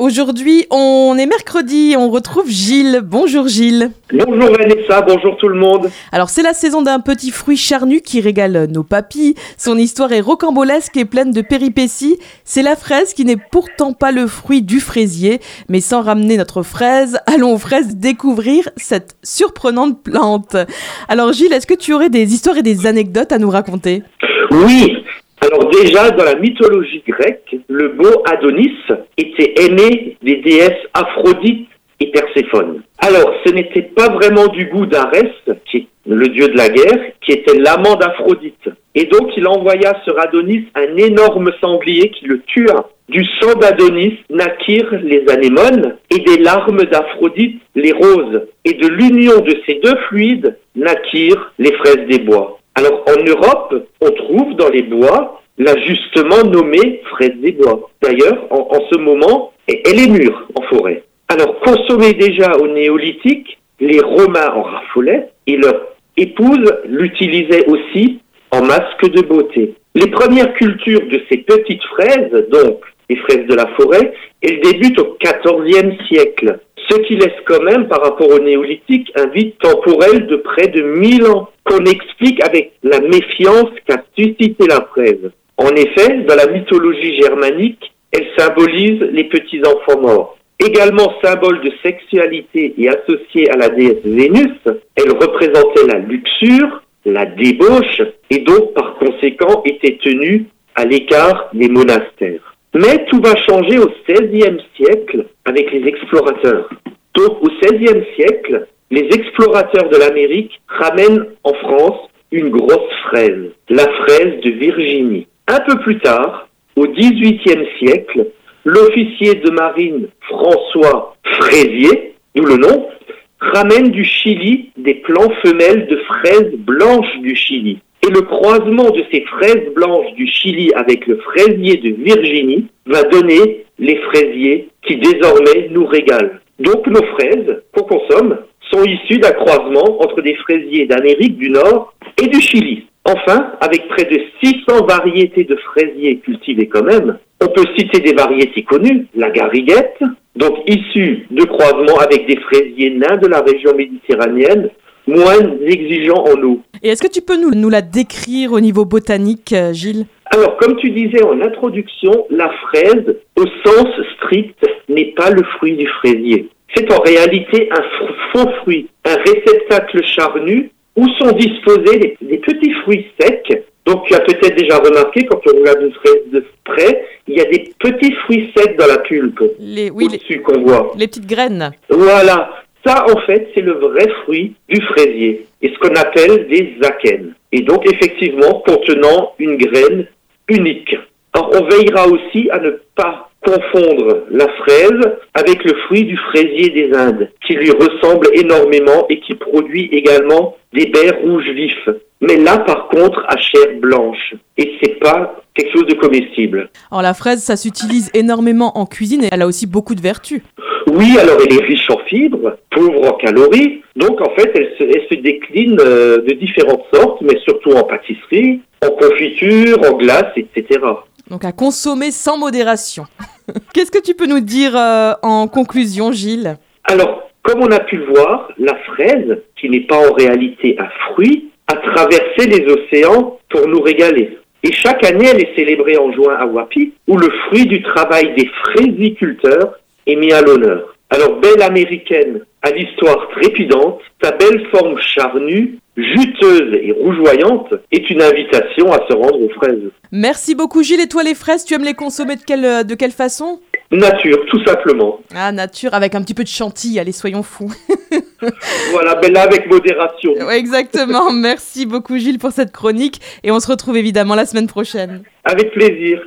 Aujourd'hui, on est mercredi, on retrouve Gilles. Bonjour Gilles. Bonjour Vanessa, bonjour tout le monde. Alors c'est la saison d'un petit fruit charnu qui régale nos papilles. Son histoire est rocambolesque et pleine de péripéties. C'est la fraise qui n'est pourtant pas le fruit du fraisier. Mais sans ramener notre fraise, allons aux fraises découvrir cette surprenante plante. Alors Gilles, est-ce que tu aurais des histoires et des anecdotes à nous raconter? Oui, alors déjà, dans la mythologie grecque, le beau Adonis était aimé des déesses Aphrodite et Perséphone. Alors, ce n'était pas vraiment du goût d'Arès, qui est le dieu de la guerre, qui était l'amant d'Aphrodite. Et donc, il envoya sur Adonis un énorme sanglier qui le tua. Du sang d'Adonis naquirent les anémones et des larmes d'Aphrodite les roses. Et de l'union de ces deux fluides naquirent les fraises des bois. Alors en Europe, on trouve dans les bois la justement nommée fraise des bois. D'ailleurs, en, ce moment, elle est mûre en forêt. Alors consommée déjà au néolithique, les Romains en raffolaient et leur épouse l'utilisait aussi en masque de beauté. Les premières cultures de ces petites fraises, donc les fraises de la forêt, elles débutent au XIVe siècle, ce qui laisse quand même par rapport au néolithique un vide temporel de près de 1000 ans qu'on explique avec la méfiance qu'a suscité la fraise. En effet, dans la mythologie germanique, elle symbolise les petits-enfants morts. Également symbole de sexualité et associée à la déesse Vénus, elle représentait la luxure, la débauche et donc par conséquent était tenue à l'écart des monastères. Mais tout va changer au XVIe siècle avec les explorateurs. Donc au XVIe siècle, les explorateurs de l'Amérique ramènent en France une grosse fraise, la fraise de Virginie. Un peu plus tard, au XVIIIe siècle, l'officier de marine François Fraisier, d'où le nom, ramène du Chili des plants femelles de fraises blanches du Chili. Et le croisement de ces fraises blanches du Chili avec le fraisier de Virginie va donner les fraisiers qui désormais nous régalent. Donc nos fraises qu'on consomme sont issus d'un croisement entre des fraisiers d'Amérique du Nord et du Chili. Enfin, avec près de 600 variétés de fraisiers cultivés quand même, on peut citer des variétés connues, la gariguette, donc issue de croisements avec des fraisiers nains de la région méditerranéenne, moins exigeants en eau. Et est-ce que tu peux nous, nous la décrire au niveau botanique, euh, Gilles? Alors, comme tu disais en introduction, la fraise, au sens strict, n'est pas le fruit du fraisier. C'est en réalité un faux fruit, un réceptacle charnu où sont disposés des, petits fruits secs. Donc tu as peut-être déjà remarqué quand on regarde une fraise de près, il y a des petits fruits secs dans la pulpe. Les, oui, au-dessus qu'on voit. Les petites graines. Voilà. Ça, en fait, c'est le vrai fruit du fraisier et ce qu'on appelle des akènes. Et donc, effectivement, contenant une graine unique. Alors, on veillera aussi à ne pas confondre la fraise avec le fruit du fraisier des Indes, qui lui ressemble énormément et qui produit également des baies rouges vifs. Mais là, par contre, à chair blanche. Et c'est pas quelque chose de comestible. Alors la fraise, ça s'utilise énormément en cuisine et elle a aussi beaucoup de vertus. Oui, alors elle est riche en fibres, pauvre en calories. Donc en fait, elle se, elle se décline euh, de différentes sortes, mais surtout en pâtisserie, en confiture, en glace, etc. Donc à consommer sans modération. Qu'est-ce que tu peux nous dire euh, en conclusion, Gilles? Alors, comme on a pu le voir, la fraise, qui n'est pas en réalité un fruit, a traversé les océans pour nous régaler. Et chaque année, elle est célébrée en juin à Wapi, où le fruit du travail des fraisiculteurs est mis à l'honneur. Alors, belle américaine à l'histoire trépidante, sa belle forme charnue juteuse et rougeoyante est une invitation à se rendre aux fraises. Merci beaucoup Gilles. Et toi les fraises, tu aimes les consommer de quelle, euh, de quelle façon? Nature, tout simplement. Ah, nature, avec un petit peu de chantilly, allez, soyons fous. voilà, là, avec modération. exactement. Merci beaucoup, Gilles, pour cette chronique. Et on se retrouve évidemment la semaine prochaine. Avec plaisir.